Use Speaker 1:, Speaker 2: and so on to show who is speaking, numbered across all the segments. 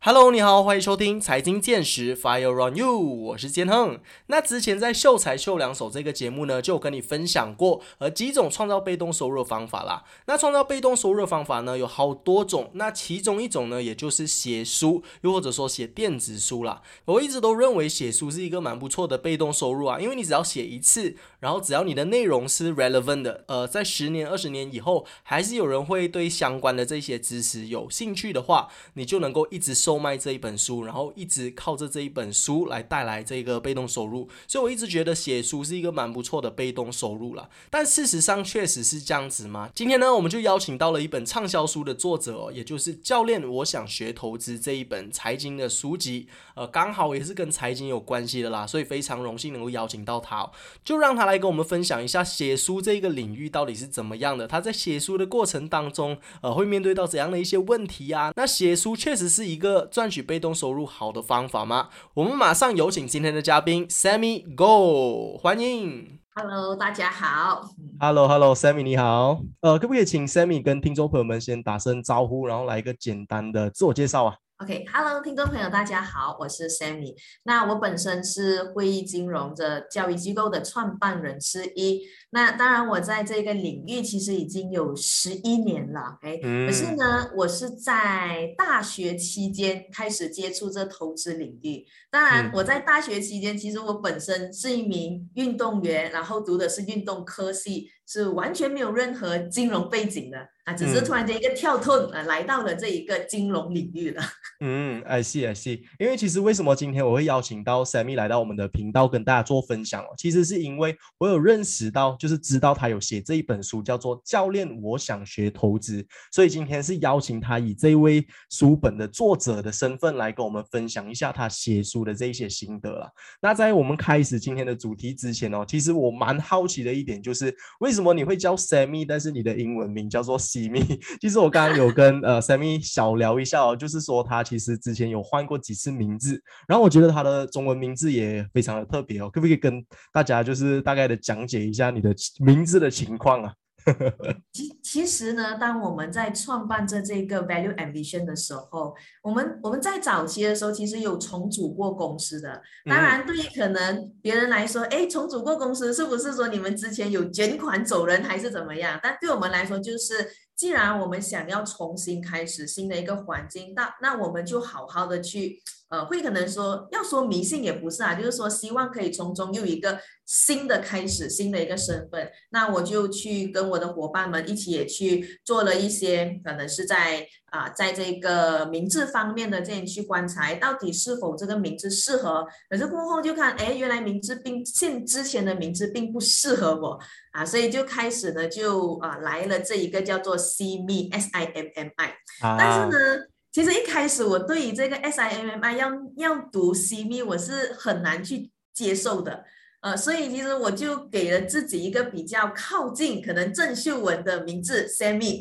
Speaker 1: Hello，你好，欢迎收听财经见识 Fire on You，我是坚亨。那之前在秀才秀两手这个节目呢，就有跟你分享过呃几种创造被动收入的方法啦。那创造被动收入的方法呢，有好多种。那其中一种呢，也就是写书，又或者说写电子书啦。我一直都认为写书是一个蛮不错的被动收入啊，因为你只要写一次，然后只要你的内容是 relevant 的，呃，在十年、二十年以后，还是有人会对相关的这些知识有兴趣的话，你就能够一直售卖这一本书，然后一直靠着这一本书来带来这个被动收入。所以我一直觉得写书是一个蛮不错的被动收入了。但事实上确实是这样子吗？今天呢，我们就邀请到了一本畅销书的作者，也就是教练我想学投资这一本财经的书籍，呃，刚好也是跟财经有关系的啦，所以非常荣幸能够邀请到他，就让他来跟我们分享一下写书这个领域到底是怎么样的。他在写书的过程当中，呃，会面对到怎样的一些问题啊？那写书确实是一个赚取被动收入好的方法吗？我们马上有请今天的嘉宾 Sammy Go，欢迎。
Speaker 2: Hello，大家好。
Speaker 1: Hello，Hello，Sammy 你好。呃，可不可以请 Sammy 跟听众朋友们先打声招呼，然后来一个简单的自我介绍啊？
Speaker 2: OK，Hello，、听众朋友，大家好，我是 Sammy。那我本身是会议金融的教育机构的创办人之一。那当然，我在这个领域其实已经有十一年了。OK，、
Speaker 1: 嗯
Speaker 2: 可是呢，我是在大学期间开始接触这投资领域。当然
Speaker 1: 嗯，
Speaker 2: 我在大学期间，其实我本身是一名运动员，然后读的是运动科系，是完全没有任何金融背景的啊，只是
Speaker 1: 嗯
Speaker 2: 突然间一个跳脱，呃，来到了这一个金融领域了。
Speaker 1: 嗯，I see I see。因为其实为什么今天我会邀请到 Sammy 来到我们的频道跟大家做分享哦，其实是因为我有认识到，就是知道他有写这一本书叫做《教练我想学投资》，所以今天是邀请他以这位书本的作者的身份来跟我们分享一下他写书的这一些心得啦。那在我们开始今天的主题之前哦，其实我蛮好奇的一点就是，为什么你会叫 Sammy，但是你的英文名叫做 Simi？其实我刚刚有跟呃 Sammy 小聊一下哦，就是说他其实之前有换过几次名字，然后我觉得他的中文名字也非常的特别哦，可不可以跟大家就是大概的讲解一下你的名字的情况啊？
Speaker 2: 其其实呢，当我们在创办这这个 Value Ambition 的时候，我们我们在早期的时候其实有重组过公司的。当然，对于可能别人来说，哎，重组过公司是不是说你们之前有卷款走人还是怎么样？但对我们来说，就是既然我们想要重新开始新的一个环境，那那我们就好好的去。呃，会可能说要说迷信也不是啊，就是说希望可以从中又一个新的开始，新的一个身份。那我就去跟我的伙伴们一起也去做了一些，可能是在啊、在这个名字方面的这样去观察，到底是否这个名字适合。可是过后就看，哎，原来名字并现之前的名字并不适合我啊，所以就开始呢就啊、来了这一个叫做 CME S I M M I。但
Speaker 1: 啊
Speaker 2: 是呢，其实一开始我对于这个 S I M M I 要要读 C M，我是很难去接受的。呃，所以其实我就给了自己一个比较靠近可能郑秀文的名字 Sammy，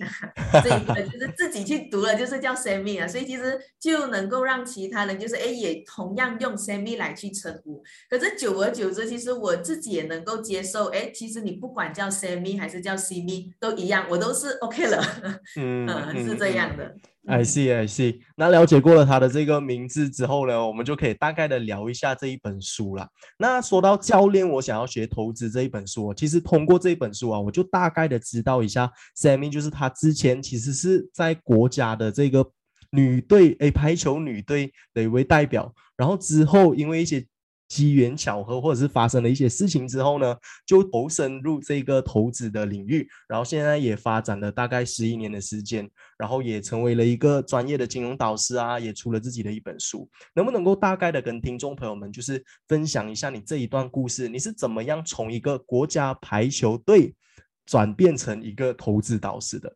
Speaker 2: 这个就是 自己去读了，就是叫 Sammy 啊，所以其实就能够让其他人就是哎也同样用 Sammy 来去称呼。可是久而久之，其实我自己也能够接受，哎，其实你不管叫 Sammy 还是叫 Simi 都一样，我都是 OK 了，
Speaker 1: 嗯
Speaker 2: 嗯，是这样的。
Speaker 1: I see, I see。那了解过了他的这个名字之后呢，我们就可以大概的聊一下这一本书了。那说到教练，我想要学投资这一本书哦，其实通过这一本书啊，我就大概的知道一下 Sammy，就是他之前其实是在国家的这个女队诶排球女队的一位代表，然后之后因为一些机缘巧合，或者是发生了一些事情之后呢，就投身入这个投资的领域，然后现在也发展了大概十一年的时间，然后也成为了一个专业的金融导师啊，也出了自己的一本书。能不能够大概的跟听众朋友们就是分享一下你这一段故事，你是怎么样从一个国家排球队转变成一个投资导师的？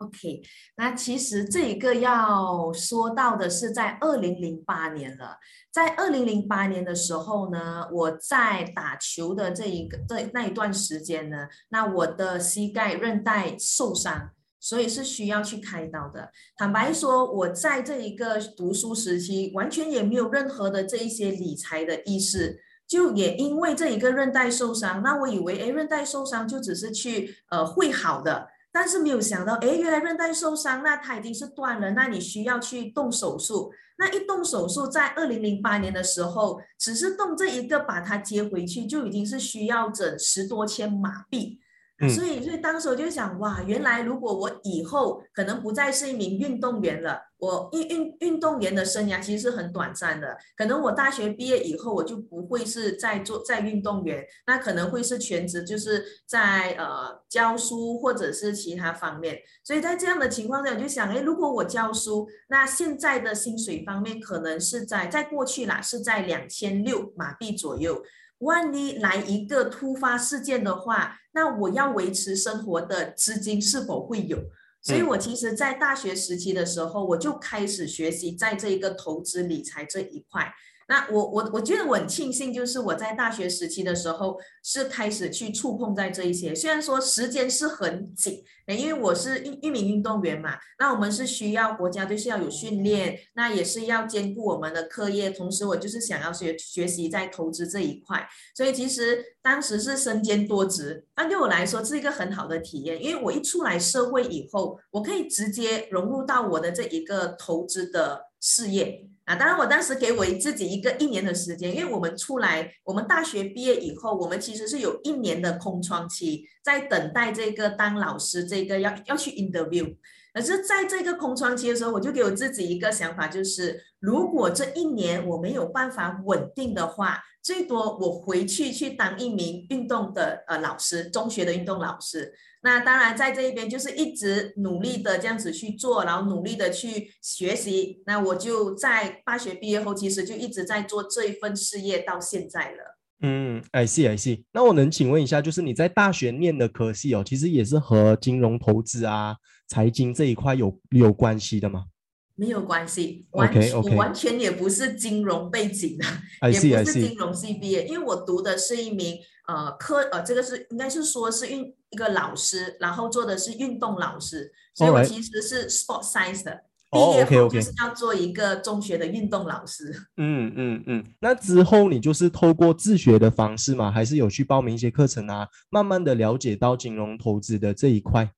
Speaker 2: OK，那其实这一个要说到的是在二零零八年了，在二零零八年的时候呢，我在打球的这一个这那一段时间呢，那我的膝盖韧带受伤，所以是需要去开刀的。坦白说，我在这一个读书时期，完全也没有任何的这一些理财的意识。就也因为这一个韧带受伤，那我以为诶韧带受伤就只是去呃会好的，但是没有想到，哎，原来韧带受伤，那它已经是断了，那你需要去动手术。那一动手术，在二零零八年的时候，只是动这一个把它接回去，就已经是需要整十多千马币。所以，所以当时我就想，哇，原来如果我以后可能不再是一名运动员了，我运运运动员的生涯其实是很短暂的。可能我大学毕业以后，我就不会是在做在运动员，那可能会是全职，就是在呃教书或者是其他方面。所以在这样的情况下，我就想，哎，如果我教书，那现在的薪水方面可能是在在过去啦，是在两千六马币左右。万一来一个突发事件的话，那我要维持生活的资金是否会有？所以我其实，在大学时期的时候，我就开始学习在这一个投资理财这一块。那我我我觉得我很庆幸，就是我在大学时期的时候是开始去触碰在这一些。虽然说时间是很紧，因为我是一一名运动员嘛，那我们是需要国家队是要有训练，那也是要兼顾我们的课业，同时我就是想要学学习在投资这一块，所以其实当时是身兼多职，那对我来说是一个很好的体验，因为我一出来社会以后，我可以直接融入到我的这一个投资的事业。啊，当然，我当时给我自己一个一年的时间，因为我们出来，我们大学毕业以后，我们其实是有一年的空窗期，在等待这个当老师，这个要要去 interview。可是在这个空窗期的时候，我就给我自己一个想法，就是如果这一年我没有办法稳定的话，最多我回去去当一名运动的呃老师，中学的运动老师。那当然，在这一边就是一直努力的这样子去做，然后努力的去学习。那我就在大学毕业后，其实就一直在做这一份事业到现在了。
Speaker 1: 嗯，I see I see。那我能请问一下，就是你在大学念的科系哦，其实也是和金融投资啊、财经这一块有有关系的吗？
Speaker 2: 没有关系，完全完全也不是金融背景的，也不是金融系毕业，因为我读的是一名。呃，科呃，这个是应该是说是运一个老师，然后做的是运动老师，所以我其实是 sport science 的，毕业后就是要做一个中学的运动老师。
Speaker 1: 嗯嗯嗯，那之后你就是透过自学的方式嘛？还是有去报名一些课程啊，慢慢的了解到金融投资的这一块？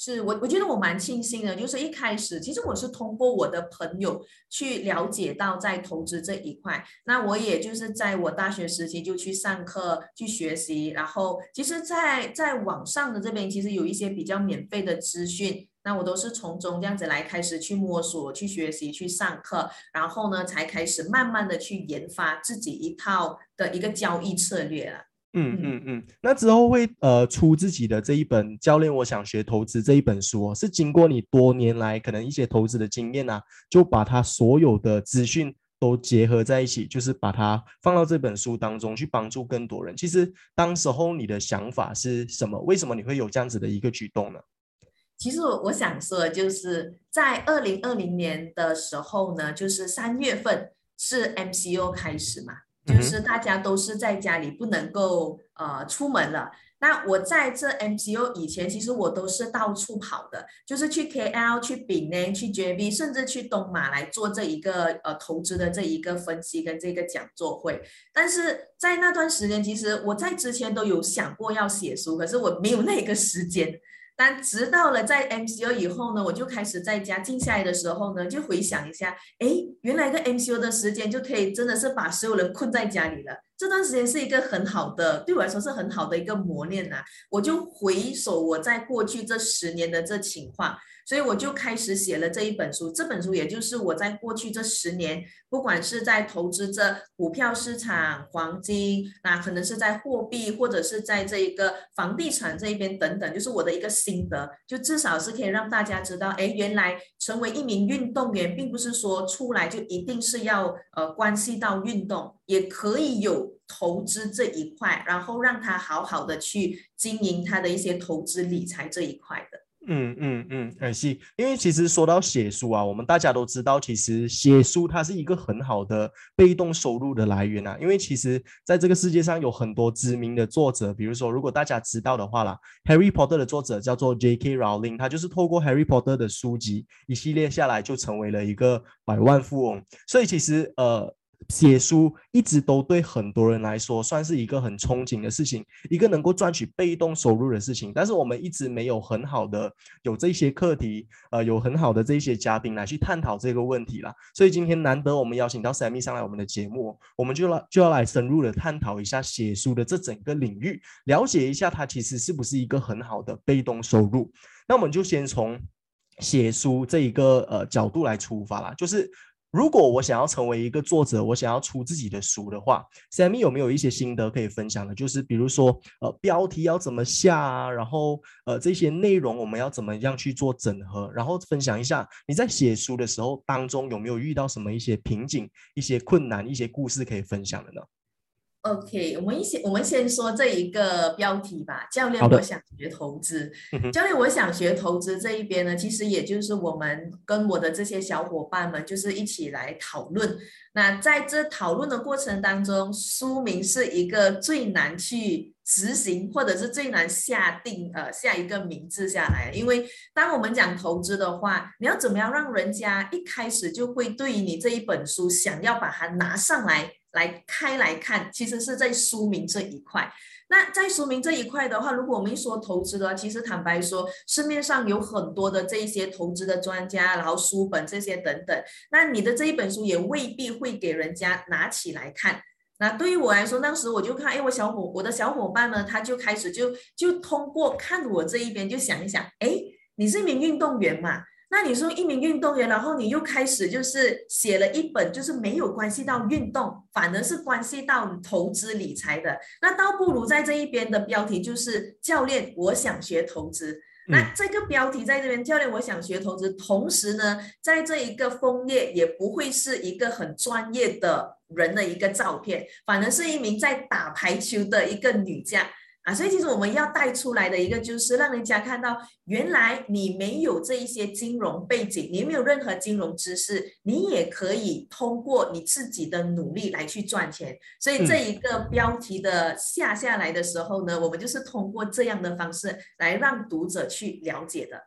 Speaker 2: 是我，我觉得我蛮庆幸的，就是一开始其实我是通过我的朋友去了解到在投资这一块，那我也就是在我大学时期就去上课去学习，然后其实，在在网上的这边其实有一些比较免费的资讯，那我都是从中这样子来开始去摸索、去学习、去上课，然后呢才开始慢慢的去研发自己一套的一个交易策略了。
Speaker 1: 嗯嗯嗯，那之后会呃出自己的这一本《教练我想学投资》这一本书，哦是经过你多年来可能一些投资的经验啊，就把它所有的资讯都结合在一起，就是把它放到这本书当中去帮助更多人。其实当时候你的想法是什么？为什么你会有这样子的一个举动呢？
Speaker 2: 其实我我想说，就是在二零二零年的时候呢，就是三月份是 MCO 开始嘛。就是大家都是在家里不能够呃出门了。那我在这 MCO 以前，其实我都是到处跑的，就是去 KL、去丙内、去 JB，甚至去东马来做这一个呃投资的这一个分析跟这个讲座会。但是在那段时间，其实我在之前都有想过要写书，可是我没有那个时间。但直到了在 MCO 以后呢，我就开始在家静下来的时候呢，就回想一下，哎，原来一个 MCO 的时间就可以真的是把所有人困在家里了。这段时间是一个很好的，对我来说是很好的一个磨练呐。我就回首我在过去这十年的这情况。所以我就开始写了这一本书，这本书也就是我在过去这十年，不管是在投资这股票市场、黄金，那可能是在货币，或者是在这一个房地产这一边等等，就是我的一个心得，就至少是可以让大家知道，哎，原来成为一名运动员，并不是说出来就一定是要呃关系到运动，也可以有投资这一块，然后让他好好的去经营他的一些投资理财这一块的。
Speaker 1: 嗯嗯嗯，很细。因为其实说到写书啊，我们大家都知道，其实写书它是一个很好的被动收入的来源啊。因为其实在这个世界上有很多知名的作者，比如说如果大家知道的话啦，Harry Potter 的作者叫做 J.K. Rowling，他就是透过 Harry Potter 的书籍一系列下来，就成为了一个百万富翁。所以其实呃。写书一直都对很多人来说算是一个很憧憬的事情，一个能够赚取被动收入的事情。但是我们一直没有很好的有这些课题，呃，有很好的这些嘉宾来去探讨这个问题啦。所以今天难得我们邀请到 Sammy 上来我们的节目，我们就来就要来深入的探讨一下写书的这整个领域，了解一下它其实是不是一个很好的被动收入。那我们就先从写书这一个呃角度来出发啦，就是。如果我想要成为一个作者，我想要出自己的书的话，Sammy 有没有一些心得可以分享的？就是比如说，呃，标题要怎么下啊？然后，呃，这些内容我们要怎么样去做整合？然后分享一下你在写书的时候当中有没有遇到什么一些瓶颈、一些困难、一些故事可以分享的呢
Speaker 2: ？OK，我们先我们先说这一个标题吧。教练，我想学投资。教练，我想学投资这一边呢，其实也就是我们跟我的这些小伙伴们，就是一起来讨论。那在这讨论的过程当中，书名是一个最难去执行，或者是最难下定呃下一个名字下来。因为当我们讲投资的话，你要怎么样让人家一开始就会对于你这一本书想要把它拿上来？来开来看，其实是在书名这一块。那在书名这一块的话，如果我们一说投资的话，其实坦白说，市面上有很多的这一些投资的专家，然后书本这些等等。那你的这一本书也未必会给人家拿起来看。那对于我来说，当时我就看，哎，我小伙我的小伙伴呢，他就开始就就通过看我这一边，就想一想，哎，你是一名运动员嘛？那你说一名运动员，然后你又开始就是写了一本，就是没有关系到运动，反而是关系到投资理财的，那倒不如在这一边的标题就是教练，我想学投资。那这个标题在这边，教练，我想学投资，同时呢，在这一个封页也不会是一个很专业的人的一个照片，反而是一名在打排球的一个女将。啊，所以其实我们要带出来的一个，就是让人家看到，原来你没有这一些金融背景，你没有任何金融知识，你也可以通过你自己的努力来去赚钱。所以这一个标题的下下来的时候呢，我们就是通过这样的方式来让读者去了解的。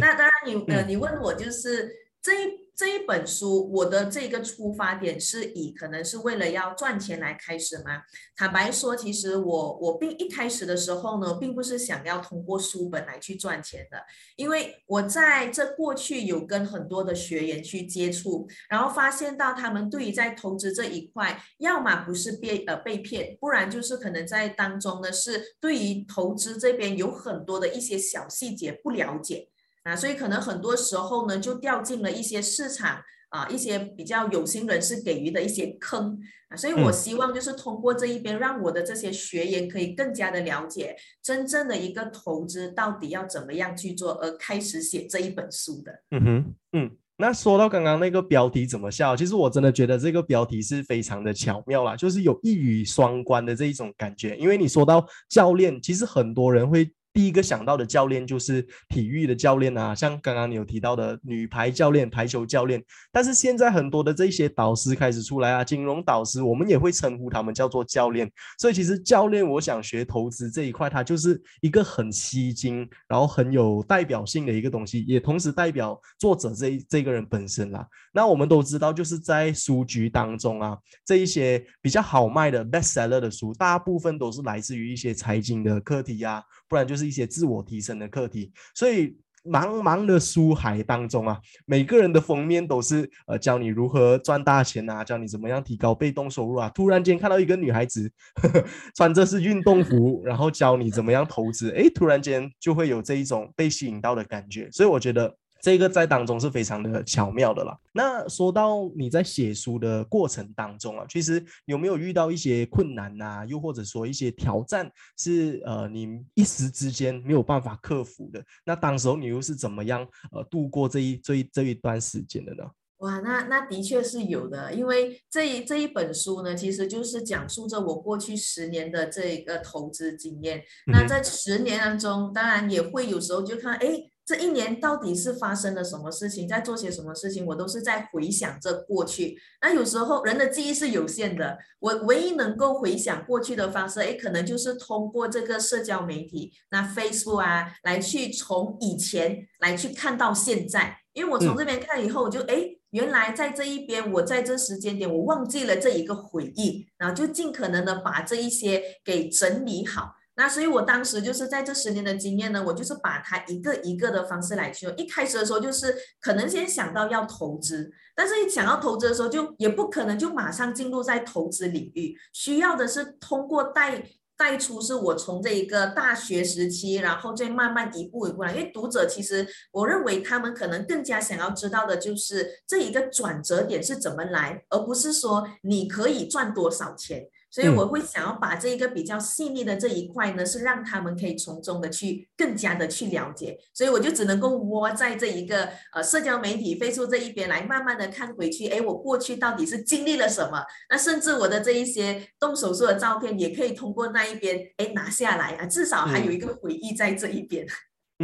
Speaker 2: 那当然，你呃，你问我就是这一。这一本书，我的这个出发点是以可能是为了要赚钱来开始吗？坦白说，其实我我并一开始的时候呢，并不是想要通过书本来去赚钱的，因为我在这过去有跟很多的学员去接触，然后发现到他们对于在投资这一块，要么不是被呃被骗，不然就是可能在当中呢是对于投资这边有很多的一些小细节不了解。啊，所以可能很多时候呢，就掉进了一些市场啊，一些比较有心人士给予的一些坑啊，所以我希望就是通过这一边，让我的这些学员可以更加的了解真正的一个投资到底要怎么样去做，而开始写这一本书的。
Speaker 1: 嗯哼，嗯，那说到刚刚那个标题怎么笑，其实我真的觉得这个标题是非常的巧妙啦，就是有一语双关的这一种感觉，因为你说到教练，其实很多人会。第一个想到的教练就是体育的教练啊，像刚刚你有提到的女排教练、排球教练。但是现在很多的这些导师开始出来啊，金融导师，我们也会称呼他们叫做教练。所以其实教练，我想学投资这一块，它就是一个很吸睛，然后很有代表性的一个东西，也同时代表作者这这个人本身啦。那我们都知道，就是在书局当中啊，这一些比较好卖的 bestseller 的书，大部分都是来自于一些财经的课题呀，不然就是。一些自我提升的课题，所以茫茫的书海当中啊，每个人的封面都是呃教你如何赚大钱啊，教你怎么样提高被动收入啊。突然间看到一个女孩子呵呵 穿着是运动服，然后教你怎么样投资，哎，突然间就会有这一种被吸引到的感觉。所以我觉得。这个在当中是非常的巧妙的啦。那说到你在写书的过程当中啊，其实有没有遇到一些困难呐？又或者说一些挑战是呃你一时之间没有办法克服的？那当时候你又是怎么样呃度过这一这一这一段时间的呢？
Speaker 2: 哇，那那的确是有的，因为这一这一本书呢，其实就是讲述着我过去十年的这个投资经验。那在十年当中，当然也会有时候就看哎。这一年到底是发生了什么事情，在做些什么事情，我都是在回想着过去。那有时候人的记忆是有限的，我唯一能够回想过去的方式，哎，可能就是通过这个社交媒体，那 Facebook 啊，来去从以前来去看到现在。因为我从这边看以后，我就哎。原来在这一边，我在这时间点我忘记了这一个回忆，然后就尽可能的把这一些给整理好。那所以，我当时就是在这十年的经验呢，我就是把它一个一个的方式来去。一开始的时候，就是可能先想到要投资，但是一想要投资的时候，就也不可能就马上进入在投资领域，需要的是通过带带出，是我从这一个大学时期，然后再慢慢一步一步来。因为读者其实，我认为他们可能更加想要知道的就是这一个转折点是怎么来，而不是说你可以赚多少钱。所以我会想要把这一个比较细腻的这一块呢，是让他们可以从中的去更加的去了解，所以我就只能够窝在这一个呃社交媒体飞出这一边来慢慢的看回去，哎，我过去到底是经历了什么？那甚至我的这一些动手术的照片也可以通过那一边哎拿下来啊，至少还有一个回忆在这一边。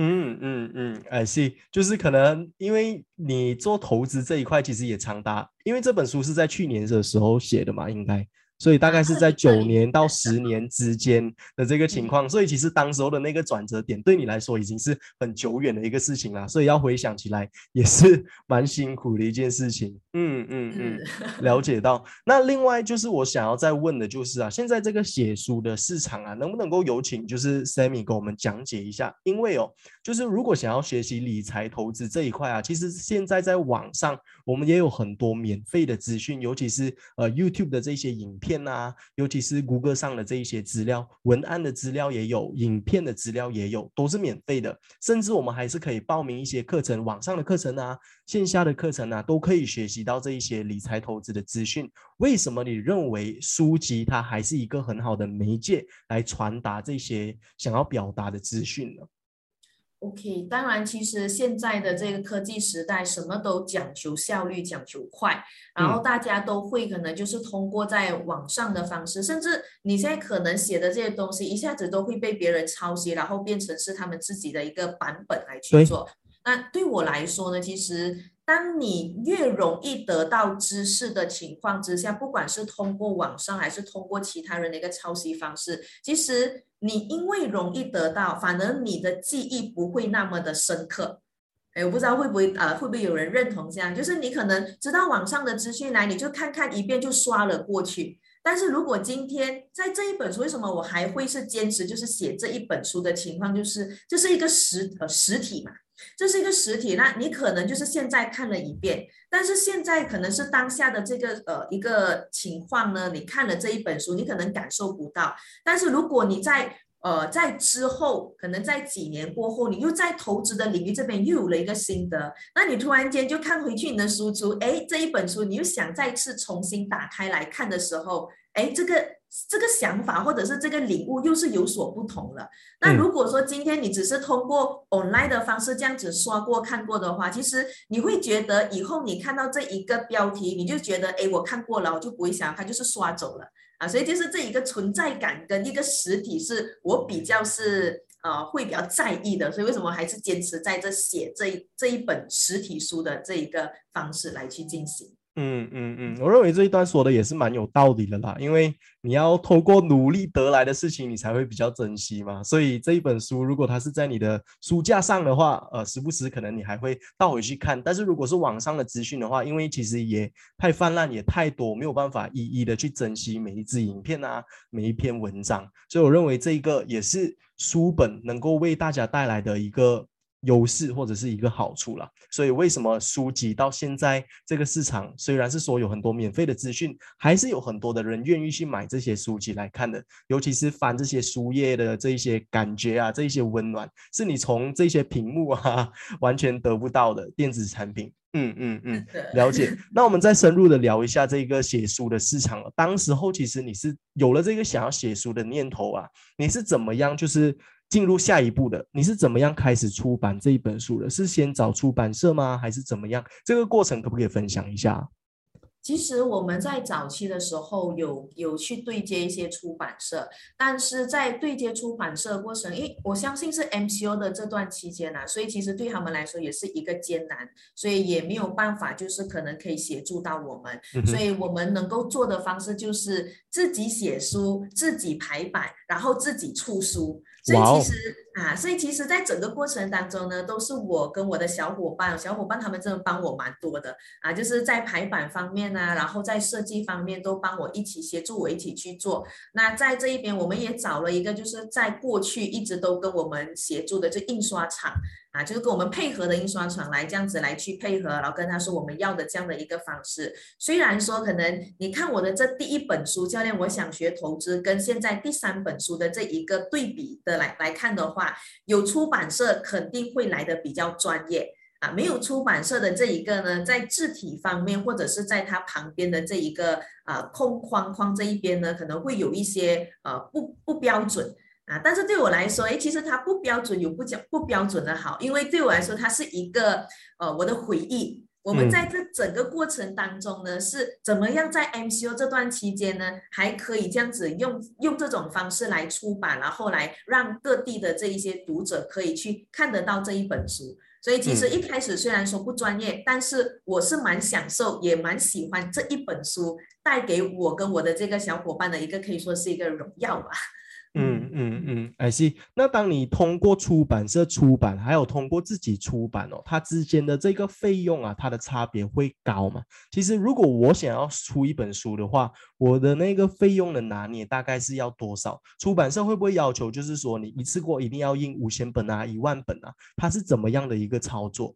Speaker 1: 嗯嗯嗯，哎，是，就是可能因为你做投资这一块其实也长达，因为这本书是在去年的时候写的嘛，应该。所以大概是在 九年到十年之间的这个情况，所以其实当时候的那个转折点对你来说已经是很久远的一个事情了，所以要回想起来也是蛮辛苦的一件事情。嗯嗯嗯，了解到。那另外就是我想要再问的就是啊，现在这个写书的市场啊，能不能够有请就是 Sammy 给我们讲解一下？因为哦，就是如果想要学习理财投资这一块啊，其实现在在网上我们也有很多免费的资讯，尤其是呃 YouTube 的这些影片。片啊，尤其是谷歌上的这一些资料，文案的资料也有，影片的资料也有，都是免费的。甚至我们还是可以报名一些课程，网上的课程啊，线下的课程啊，都可以学习到这一些理财投资的资讯。为什么你认为书籍它还是一个很好的媒介来传达这些想要表达的资讯呢
Speaker 2: ？OK，当然，其实现在的这个科技时代，什么都讲求效率，讲求快，然后大家都会可能就是通过在网上的方式，甚至你现在可能写的这些东西，一下子都会被别人抄袭，然后变成是他们自己的一个版本来去做。那对我来说呢，其实。当你越容易得到知识的情况之下，不管是通过网上还是通过其他人的一个抄袭方式，其实你因为容易得到，反而你的记忆不会那么的深刻。哎，我不知道会不会呃，会不会有人认同这样？就是你可能知道网上的资讯来，你就看看一遍就刷了过去。但是如果今天在这一本书，为什么我还会是坚持就是写这一本书的情况，就是这是一个实呃实体嘛？这是一个实体，那你可能就是现在看了一遍，但是现在可能是当下的这个呃一个情况呢，你看了这一本书，你可能感受不到。但是如果你在呃在之后，可能在几年过后，你又在投资的领域这边又有了一个心得，那你突然间就看回去你的书橱，哎，这一本书你又想再次重新打开来看的时候，哎，这个。这个想法或者是这个领悟又是有所不同了。那如果说今天你只是通过 online 的方式这样子刷过看过的话，其实你会觉得以后你看到这一个标题，你就觉得哎，我看过了，我就不会想它就是刷走了啊。所以就是这一个存在感跟一个实体是我比较是呃会比较在意的。所以为什么还是坚持在这写这这一本实体书的这一个方式来去进行？
Speaker 1: 嗯嗯嗯，我认为这一段说的也是蛮有道理的啦，因为你要透过努力得来的事情，你才会比较珍惜嘛。所以这一本书，如果它是在你的书架上的话，呃，时不时可能你还会倒回去看。但是如果是网上的资讯的话，因为其实也太泛滥，也太多，没有办法一一的去珍惜每一支影片啊，每一篇文章。所以我认为这一个也是书本能够为大家带来的一个。优势或者是一个好处了，所以为什么书籍到现在这个市场虽然是说有很多免费的资讯，还是有很多的人愿意去买这些书籍来看的。尤其是翻这些书页的这一些感觉啊，这一些温暖，是你从这些屏幕啊 完全得不到的电子产品。嗯嗯嗯，了解。那我们再深入的聊一下这个写书的市场了。当时候其实你是有了这个想要写书的念头啊，你是怎么样就是？进入下一步的，你是怎么样开始出版这一本书的？是先找出版社吗？还是怎么样？这个过程可不可以分享一下？
Speaker 2: 其实我们在早期的时候有有去对接一些出版社，但是在对接出版社的过程，因为我相信是 MCO 的这段期间呢，所以其实对他们来说也是一个艰难，所以也没有办法，就是可能可以协助到我们，所以我们能够做的方式就是自己写书、自己排版，然后自己出书。所以其实啊，所以其实，在整个过程当中呢，都是我跟我的小伙伴，小伙伴他们真的帮我蛮多的啊，就是在排版方面啊，然后在设计方面都帮我一起协助我一起去做。那在这一边，我们也找了一个，就是在过去一直都跟我们协助的这印刷厂。啊，就是跟我们配合的印刷厂来这样子来去配合，然后跟他说我们要的这样的一个方式。虽然说可能你看我的这第一本书《教练我想学投资》跟现在第三本书的这一个对比的来来看的话，有出版社肯定会来的比较专业啊，没有出版社的这一个呢，在字体方面或者是在它旁边的这一个啊空框框这一边呢，可能会有一些呃不不标准。啊，但是对我来说，哎，其实它不标准有不讲不标准的好，因为对我来说，它是一个呃我的回忆。我们在这整个过程当中呢，是怎么样在 MCO 这段期间呢，还可以这样子用用这种方式来出版，然后来让各地的这一些读者可以去看得到这一本书。所以其实一开始虽然说不专业，但是我是蛮享受，也蛮喜欢这一本书带给我跟我的这个小伙伴的一个可以说是一个荣耀吧。
Speaker 1: 嗯嗯嗯，I see。那当你通过出版社出版，还有通过自己出版哦，它之间的这个费用啊，它的差别会高吗？其实如果我想要出一本书的话，我的那个费用的拿捏大概是要多少？出版社会不会要求就是说你一次过一定要印五千本啊、一万本啊？它是怎么样的一个操作？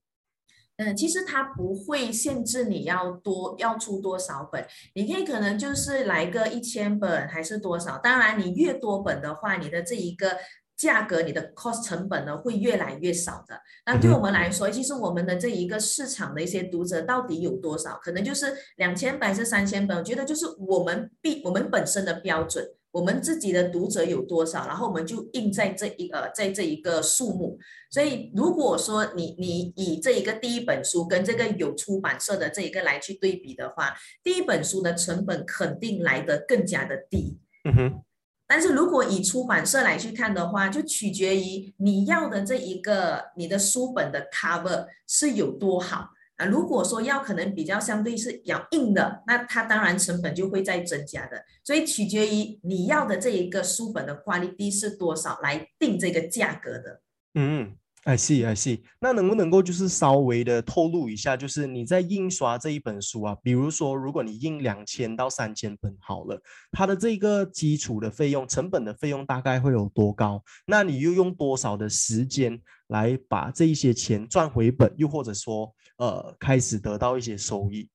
Speaker 2: 嗯，其实它不会限制你要多要出多少本，你可以可能就是来个一千本还是多少。当然，你越多本的话，你的这一个价格，你的 cost 成本呢会越来越少的。那对我们来说，其实我们的这一个市场的一些读者到底有多少？可能就是两千本是三千本，我觉得就是我们必我们本身的标准。我们自己的读者有多少，然后我们就印在这一个在这一个数目。所以如果说你你以这一个第一本书跟这个有出版社的这一个来去对比的话，第一本书的成本肯定来得更加的低。嗯哼。但是如果以出版社来去看的话，就取决于你要的这一个你的书本的 cover 是有多好。啊如果说要可能比较相对是比较硬的，那它当然成本就会在增加的，所以取决于你要的这一个书本的 quality 是多少来定这个价格的。
Speaker 1: 嗯。I see, I see。那能不能够就是稍微的透露一下，就是你在印刷这一本书啊，比如说如果你印两千到三千本好了，它的这个基础的费用、成本的费用大概会有多高？那你又用多少的时间来把这一些钱赚回本，又或者说呃开始得到一些收益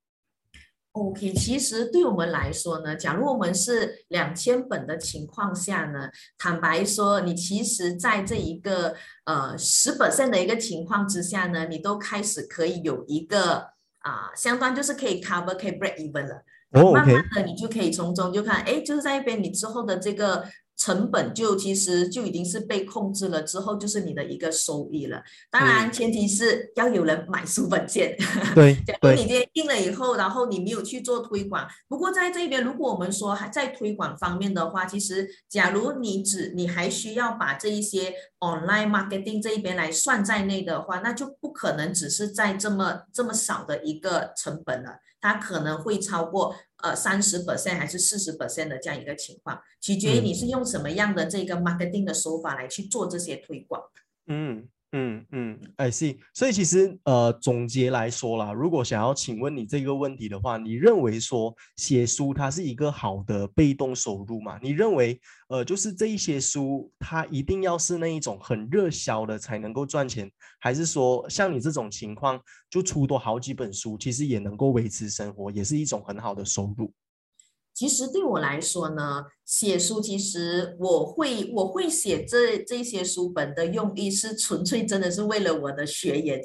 Speaker 2: ？OK，其实对我们来说呢，假如我们是两千本的情况下呢，坦白说，你其实在这一个呃十 percent 的一个情况之下呢，你都开始可以有一个啊，相当就是可以 cover，可以 break even 了。
Speaker 1: 哦
Speaker 2: 慢慢的，你就可以从中就看，哎，就是在一边你之后的这个。成本就其实就已经是被控制了，之后就是你的一个收益了。当然，前提是要有人买书本件。
Speaker 1: 对，
Speaker 2: 假如你今天印了以后，然后你没有去做推广。不过在这边，如果我们说还在推广方面的话，其实假如你只你还需要把这一些 online marketing 这一边来算在内的话，那就不可能只是在这么这么少的一个成本了。它可能会超过呃三十 percent 还是四十 percent 的这样一个情况，取决于你是用什么样的这个 marketing 的手法来去做这些推广。
Speaker 1: 嗯。嗯嗯，I see。所以其实呃，总结来说啦，如果想要请问你这个问题的话，你认为说写书它是一个好的被动收入吗？你认为呃，就是这一些书它一定要是那一种很热销的才能够赚钱，还是说像你这种情况就出多好几本书，其实也能够维持生活，也是一种很好的收入？
Speaker 2: 其实对我来说呢，写书其实我会我会写这这些书本的用意是纯粹真的是为了我的学业。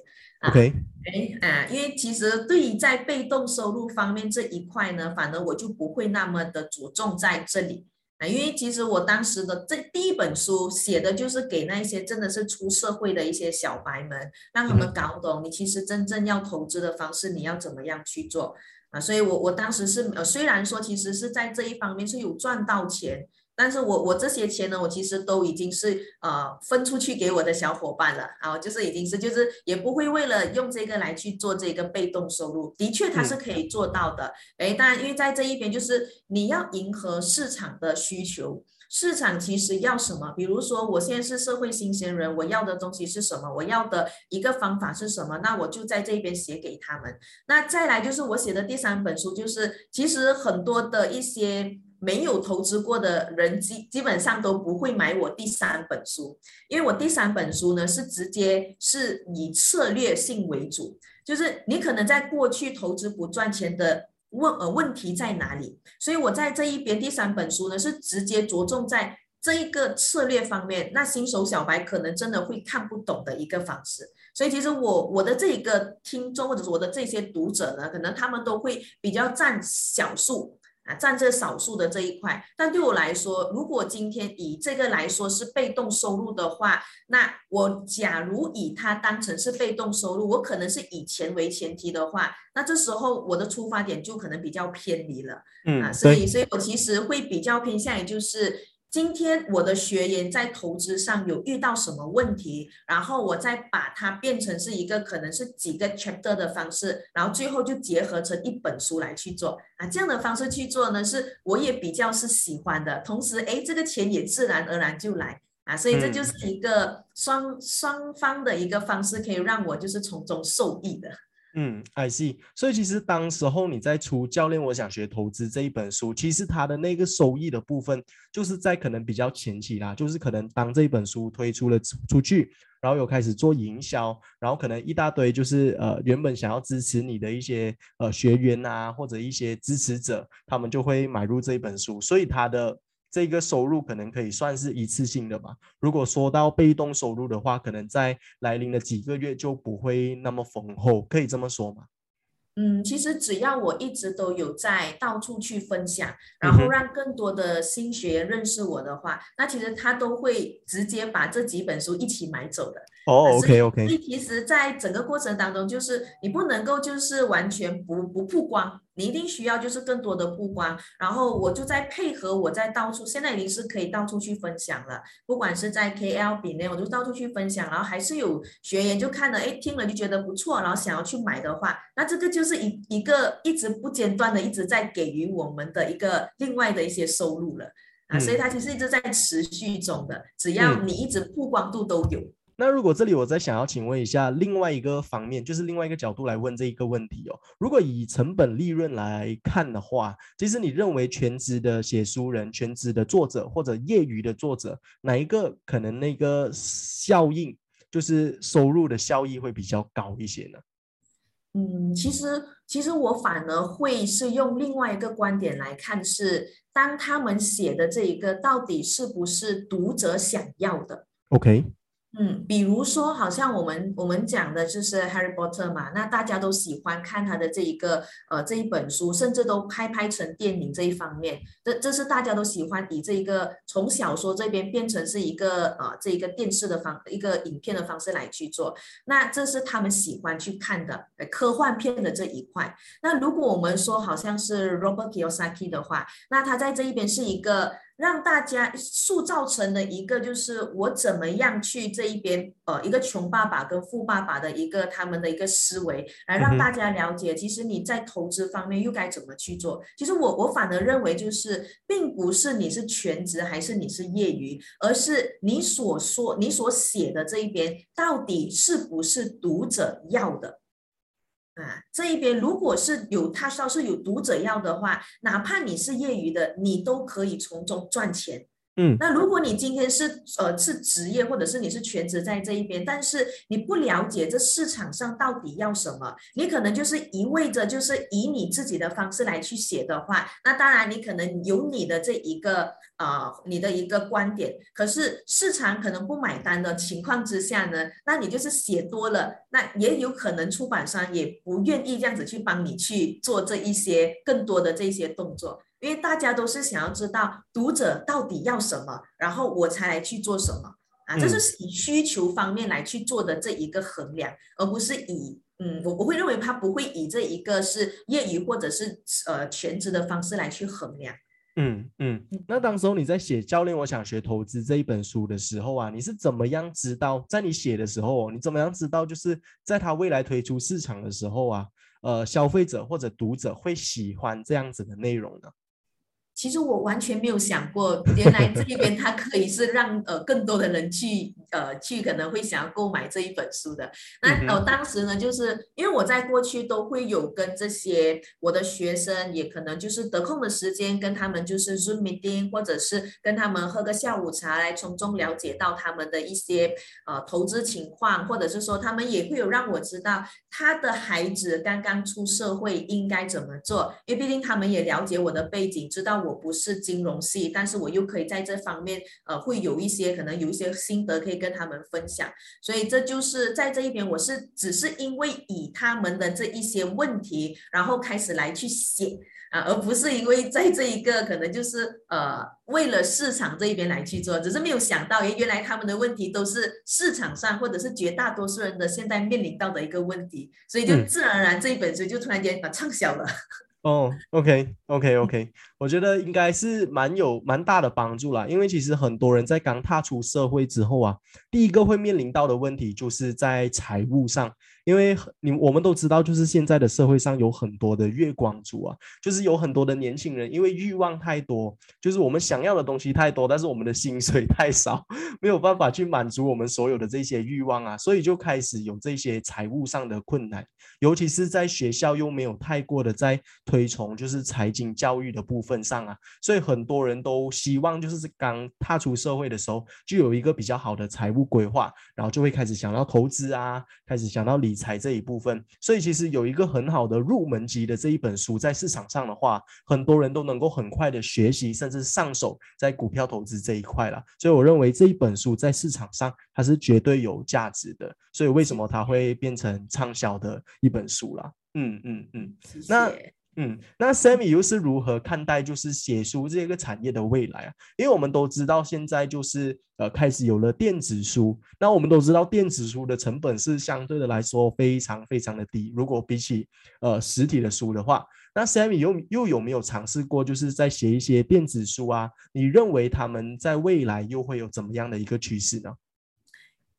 Speaker 1: OK，
Speaker 2: 哎啊，因为其实对于在被动收入方面这一块呢，反而我就不会那么的着重在这里啊，因为其实我当时的这第一本书写的就是给那些真的是出社会的一些小白们，让他们搞懂你其实真正要投资的方式，你要怎么样去做。啊，所以，我我当时是呃，虽然说其实是在这一方面是有赚到钱，但是我我这些钱呢，我其实都已经是呃分出去给我的小伙伴了啊，就是已经是就是也不会为了用这个来去做这个被动收入，的确它是可以做到的，哎，当然因为在这一边就是你要迎合市场的需求。市场其实要什么。比如说，我现在是社会新鲜人，我要的东西是什么？我要的一个方法是什么？那我就在这边写给他们。那再来就是我写的第三本书，就是其实很多的一些。没有投资过的人基基本上都不会买我第三本书，因为我第三本书呢是直接是以策略性为主，就是你可能在过去投资不赚钱的问呃问题在哪里，所以我在这一边第三本书呢是直接着重在这一个策略方面，那新手小白可能真的会看不懂的一个方式，所以其实我我的这一个听众或者是我的这些读者呢，可能他们都会比较占小数。啊，占这少数的这一块，但对我来说，如果今天以这个来说是被动收入的话，那我假如以它当成是被动收入，我可能是以钱为前提的话，那这时候我的出发点就可能比较偏离了。嗯，啊，所以，所以我其实会比较偏向于就是。今天我的学员在投资上有遇到什么问题，然后我再把它变成是一个可能是几个 chapter 的方式，然后最后就结合成一本书来去做。啊，这样的方式去做呢，是我也比较是喜欢的，同时哎，这个钱也自然而然就来。啊，所以这就是一个双双方的一个方式，可以让我就是从中受益的。
Speaker 1: 嗯，I see。所以其实当时候你在出教练，我想学投资这一本书，其实它的那个收益的部分，就是在可能比较前期啦，就是可能当这一本书推出了出去，然后有开始做营销，然后可能一大堆就是呃原本想要支持你的一些呃学员啊，或者一些支持者，他们就会买入这一本书，所以它的。这个收入可能可以算是一次性的吧。如果说到被动收入的话，可能在来临的几个月就不会那么丰厚，可以这么说吗？
Speaker 2: 嗯，其实只要我一直都有在到处去分享，然后让更多的新学员认识我的话，那其实他都会直接把这几本书一起买走的。
Speaker 1: 哦，OK OK。
Speaker 2: 所以其实，在整个过程当中，就是你不能够就是完全不不曝光。你一定需要就是更多的曝光，然后我就在配合，我在到处，现在已经是可以到处去分享了。不管是在 KL 比内，我就到处去分享，然后还是有学员就看了，哎，听了就觉得不错，然后想要去买的话，那这个就是一一个一直不间断的一直在给予我们的一个另外的一些收入了啊，所以它其实一直在持续中的，只要你一直曝光度都有。
Speaker 1: 那如果这里我再想要请问一下另外一个方面，就是另外一个角度来问这一个问题哦。如果以成本利润来看的话，其实你认为全职的写书人、全职的作者或者业余的作者，哪一个可能那个效应，就是收入的效益会比较高一些呢？
Speaker 2: 嗯，其实其实我反而会是用另外一个观点来看，是当他们写的这一个到底是不是读者想要的
Speaker 1: ？OK。
Speaker 2: 嗯，比如说，好像我们我们讲的就是 Harry Potter 嘛，那大家都喜欢看他的这一个呃这一本书，甚至都拍拍成电影这一方面，这这是大家都喜欢以这一个从小说这边变成是一个呃这一个电视的方一个影片的方式来去做，那这是他们喜欢去看的科幻片的这一块。那如果我们说好像是 Robert Kiyosaki 的话，那他在这一边是一个。让大家塑造成的一个就是我怎么样去这一边呃一个穷爸爸跟富爸爸的一个他们的一个思维，来让大家了解，其实你在投资方面又该怎么去做。其实我我反而认为就是，并不是你是全职还是你是业余，而是你所说你所写的这一边到底是不是读者要的。啊，这一边如果是有他要是有读者要的话，哪怕你是业余的，你都可以从中赚钱。
Speaker 1: 嗯，
Speaker 2: 那如果你今天是呃是职业，或者是你是全职在这一边，但是你不了解这市场上到底要什么，你可能就是一味着就是以你自己的方式来去写的话，那当然你可能有你的这一个呃你的一个观点，可是市场可能不买单的情况之下呢，那你就是写多了，那也有可能出版商也不愿意这样子去帮你去做这一些更多的这些动作。因为大家都是想要知道读者到底要什么，然后我才来去做什么啊，这是以需求方面来去做的这一个衡量，而不是以嗯，我我会认为他不会以这一个是业余或者是呃全职的方式来去衡量。
Speaker 1: 嗯嗯，那当时候你在写《教练我想学投资》这一本书的时候啊，你是怎么样知道，在你写的时候，你怎么样知道，就是在他未来推出市场的时候啊，呃，消费者或者读者会喜欢这样子的内容呢？
Speaker 2: 其实我完全没有想过，原来这一边它可以是让呃更多的人去呃去可能会想要购买这一本书的。那呃当时呢，就是因为我在过去都会有跟这些我的学生，也可能就是得空的时间跟他们就是 Zoom meeting，或者是跟他们喝个下午茶，来从中了解到他们的一些呃投资情况，或者是说他们也会有让我知道他的孩子刚刚出社会应该怎么做，因为毕竟他们也了解我的背景，知道。我不是金融系，但是我又可以在这方面，呃，会有一些可能有一些心得可以跟他们分享。所以这就是在这一边，我是只是因为以他们的这一些问题，然后开始来去写啊，而不是因为在这一个可能就是呃为了市场这一边来去做，只是没有想到，诶，原来他们的问题都是市场上或者是绝大多数人的现在面临到的一个问题，所以就自然而然这一本书就突然间啊畅销了。
Speaker 1: 哦，OK，OK，OK，我觉得应该是蛮有蛮大的帮助啦。因为其实很多人在刚踏出社会之后啊，第一个会面临到的问题就是在财务上。因为你我们都知道，就是现在的社会上有很多的月光族啊，就是有很多的年轻人，因为欲望太多，就是我们想要的东西太多，但是我们的薪水太少，没有办法去满足我们所有的这些欲望啊，所以就开始有这些财务上的困难，尤其是在学校又没有太过的在推崇就是财经教育的部分上啊，所以很多人都希望就是刚踏出社会的时候就有一个比较好的财务规划，然后就会开始想到投资啊，开始想到理。财这一部分，所以其实有一个很好的入门级的这一本书，在市场上的话，很多人都能够很快的学习，甚至上手在股票投资这一块了。所以我认为这一本书在市场上它是绝对有价值的。所以为什么它会变成畅销的一本书了？嗯嗯嗯，那。嗯，那 Sammy 又是如何看待就是写书这个产业的未来啊？因为我们都知道现在就是呃开始有了电子书，那我们都知道电子书的成本是相对的来说非常非常的低，如果比起呃实体的书的话，那 Sammy 又又有没有尝试过就是在写一些电子书啊？你认为他们在未来又会有怎么样的一个趋势呢？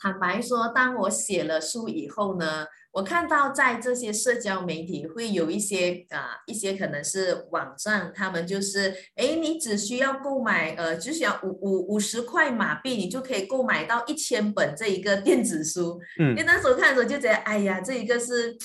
Speaker 2: 坦白说，当我写了书以后呢？我看到在这些社交媒体会有一些啊，一些可能是网站，他们就是，哎，你只需要购买，呃，只需要五五五十块马币，你就可以购买到一千本这一个 电子书。嗯，因为那时候看的时候就觉得，哎呀，这一个是，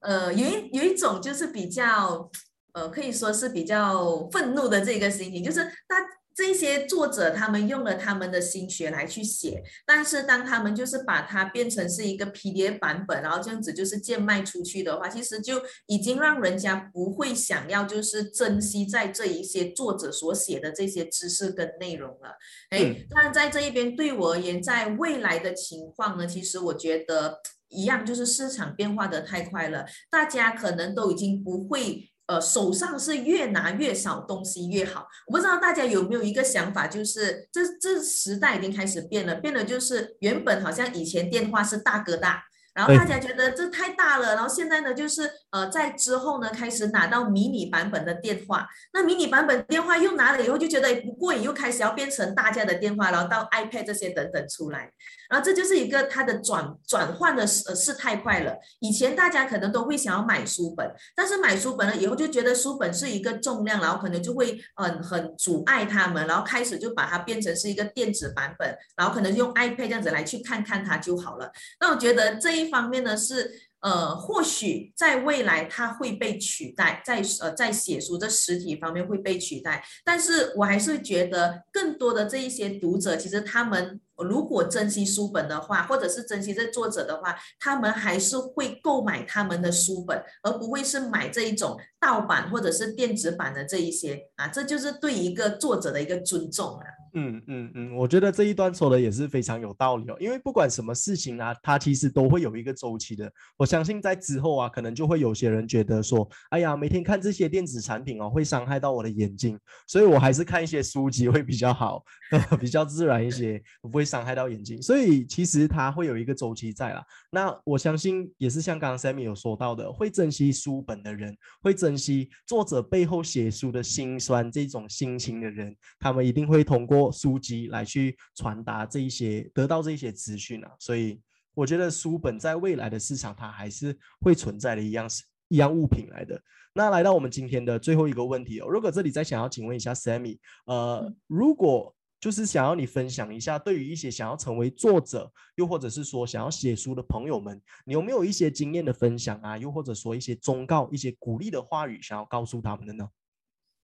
Speaker 2: 呃，有一有一种就是比较，呃，可以说是比较愤怒的这个心情，就是他。这些作者他们用了他们的心血来去写，但是当他们就是把它变成是一个 PDF 版本，然后这样子就是贱卖出去的话，其实就已经让人家不会想要就是珍惜在这一些作者所写的这些知识跟内容了。哎，但在这一边对我而言，在未来的情况呢，其实我觉得一样，就是市场变化的太快了，大家可能都已经不会。呃，手上是越拿越少东西越好。我不知道大家有没有一个想法，就是这这时代已经开始变了，变了就是原本好像以前电话是大哥大，然后大家觉得这太大了，然后现在呢就是呃在之后呢开始拿到迷你版本的电话，那迷你版本电话又拿了以后就觉得不过瘾，又开始要变成大家的电话，然后到 iPad 这些等等出来。然后这就是一个它的转转换的是是太快了。以前大家可能都会想要买书本，但是买书本了以后就觉得书本是一个重量，然后可能就会嗯很阻碍他们，然后开始就把它变成是一个电子版本，然后可能用 iPad 这样子来去看看它就好了。那我觉得这一方面呢是。呃，或许在未来它会被取代，在呃在写书这实体方面会被取代，但是我还是觉得更多的这一些读者，其实他们如果珍惜书本的话，或者是珍惜这作者的话，他们还是会购买他们的书本，而不会是买这一种盗版或者是电子版的这一些啊，这就是对一个作者的一个尊重啊。
Speaker 1: 嗯嗯嗯，我觉得这一段说的也是非常有道理哦。因为不管什么事情啊，它其实都会有一个周期的。我相信在之后啊，可能就会有些人觉得说，哎呀，每天看这些电子产品哦，会伤害到我的眼睛，所以我还是看一些书籍会比较好，比较自然一些，不会伤害到眼睛。所以其实它会有一个周期在啦。那我相信也是像刚刚 Sammy 有说到的，会珍惜书本的人，会珍惜作者背后写书的辛酸这种心情的人，他们一定会通过。书籍来去传达这一些，得到这一些资讯啊，所以我觉得书本在未来的市场它还是会存在的一样，一样物品来的。那来到我们今天的最后一个问题哦，如果这里再想要请问一下 Sammy，呃，如果就是想要你分享一下，对于一些想要成为作者，又或者是说想要写书的朋友们，你有没有一些经验的分享啊？又或者说一些忠告、一些鼓励的话语，想要告诉他们的呢？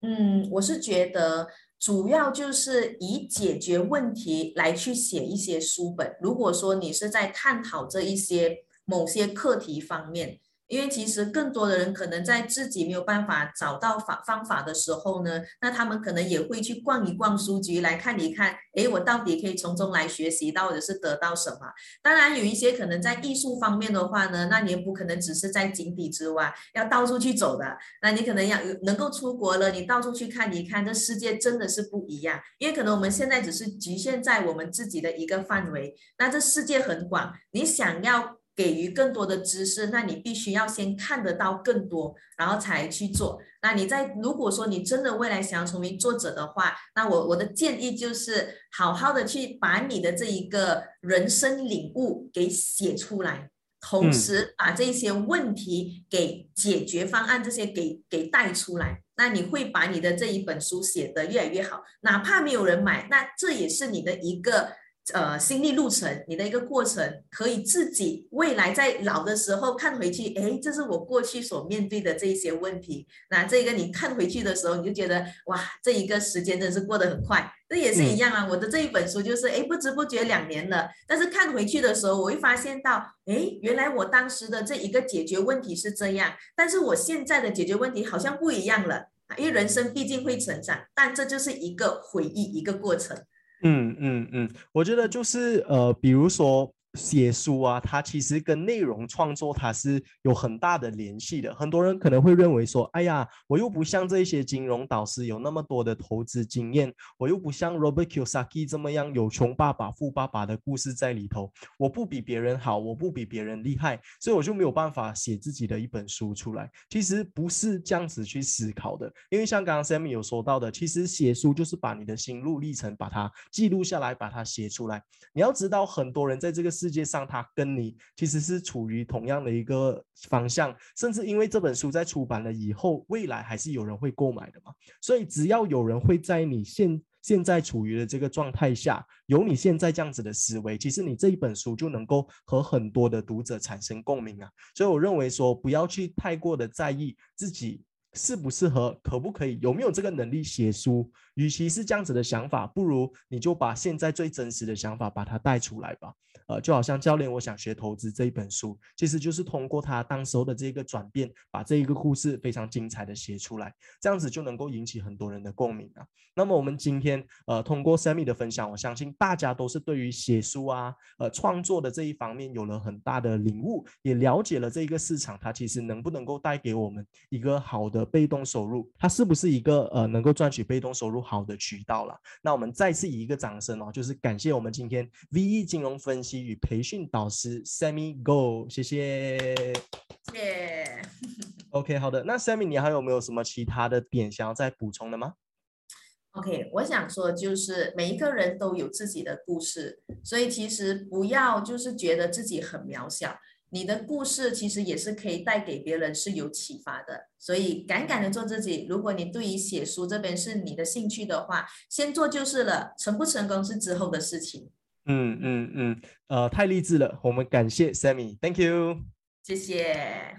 Speaker 2: 嗯，我是觉得主要就是以解决问题来去写一些书本。如果说你是在探讨这一些某些课题方面。因为其实更多的人可能在自己没有办法找到方方法的时候呢，那他们可能也会去逛一逛书局来看一看，哎，我到底可以从中来学习到或者是得到什么？当然有一些可能在艺术方面的话呢，那你也不可能只是在井底之蛙，要到处去走的。那你可能要能够出国了，你到处去看一看，这世界真的是不一样。因为可能我们现在只是局限在我们自己的一个范围，那这世界很广，你想要。给予更多的知识，那你必须要先看得到更多，然后才去做。那你在如果说你真的未来想要成为作者的话，那我我的建议就是好好的去把你的这一个人生领悟给写出来，同时把这些问题给解决方案这些给给带出来。那你会把你的这一本书写得越来越好，哪怕没有人买，那这也是你的一个。呃，心历路程，你的一个过程，可以自己未来在老的时候看回去，哎，这是我过去所面对的这一些问题。那这个你看回去的时候，你就觉得哇，这一个时间真是过得很快。这也是一样啊，我的这一本书就是，哎，不知不觉两年了。但是看回去的时候，我会发现到，哎，原来我当时的这一个解决问题是这样，但是我现在的解决问题好像不一样了啊。因为人生毕竟会成长，但这就是一个回忆，一个过程。
Speaker 1: 嗯嗯嗯，我觉得就是呃，比如说。写书啊，它其实跟内容创作它是有很大的联系的。很多人可能会认为说，哎呀，我又不像这些金融导师有那么多的投资经验，我又不像 Robert Kiyosaki 这么样有穷爸爸、富爸爸的故事在里头，我不比别人好，我不比别人厉害，所以我就没有办法写自己的一本书出来。其实不是这样子去思考的，因为像刚刚 Sammy 有说到的，其实写书就是把你的心路历程把它记录下来，把它写出来。你要知道，很多人在这个。世界上，他跟你其实是处于同样的一个方向，甚至因为这本书在出版了以后，未来还是有人会购买的嘛。所以，只要有人会在你现现在处于的这个状态下，有你现在这样子的思维，其实你这一本书就能够和很多的读者产生共鸣啊。所以，我认为说，不要去太过的在意自己。适不适合，可不可以，有没有这个能力写书？与其是这样子的想法，不如你就把现在最真实的想法把它带出来吧。呃，就好像教练，我想学投资这一本书，其实就是通过他当时候的这个转变，把这一个故事非常精彩的写出来，这样子就能够引起很多人的共鸣啊。那么我们今天呃通过 Sammy 的分享，我相信大家都是对于写书啊，呃创作的这一方面有了很大的领悟，也了解了这一个市场，它其实能不能够带给我们一个好的。被动收入，它是不是一个呃能够赚取被动收入好的渠道了？那我们再次以一个掌声哦，就是感谢我们今天 V E 金融分析与培训导师 Sammy Go，谢谢。
Speaker 2: 谢。
Speaker 1: OK，好的，那 Sammy 你还有没有什么其他的点想要再补充的吗
Speaker 2: ？OK，我想说就是每一个人都有自己的故事，所以其实不要就是觉得自己很渺小。你的故事其实也是可以带给别人是有启发的，所以敢敢的做自己。如果你对于写书这边是你的兴趣的话，先做就是了，成不成功是之后的事情。
Speaker 1: 嗯嗯嗯，呃，太励志了，我们感谢 Sammy，Thank you，
Speaker 2: 谢谢。